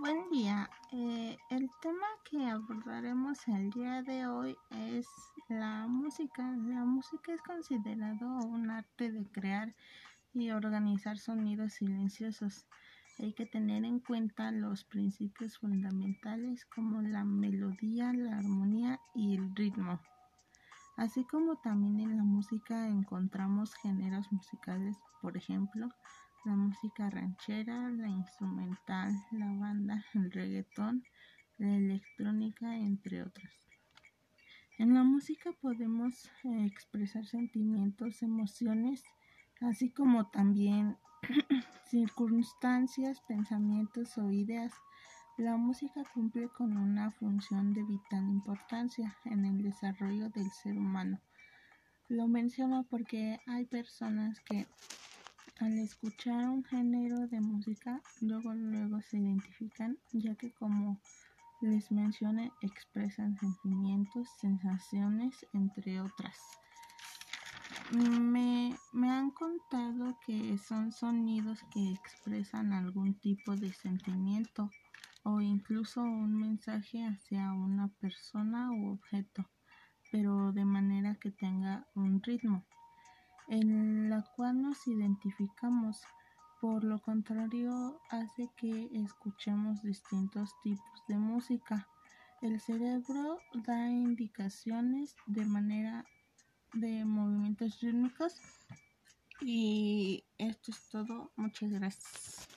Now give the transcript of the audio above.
Buen día. Eh, el tema que abordaremos el día de hoy es la música. La música es considerado un arte de crear y organizar sonidos silenciosos. Hay que tener en cuenta los principios fundamentales como la melodía, la armonía y el ritmo. Así como también en la música encontramos géneros musicales, por ejemplo, la música ranchera, la instrumental, la banda, el reggaetón, la electrónica, entre otros. En la música podemos eh, expresar sentimientos, emociones, así como también circunstancias, pensamientos o ideas. La música cumple con una función de vital importancia en el desarrollo del ser humano. Lo menciono porque hay personas que al escuchar un género de música, luego luego se identifican, ya que como les mencioné, expresan sentimientos, sensaciones, entre otras. Me, me han contado que son sonidos que expresan algún tipo de sentimiento o incluso un mensaje hacia una persona u objeto, pero de manera que tenga un ritmo en la cual nos identificamos. Por lo contrario, hace que escuchemos distintos tipos de música. El cerebro da indicaciones de manera de movimientos rítmicos y esto es todo. Muchas gracias.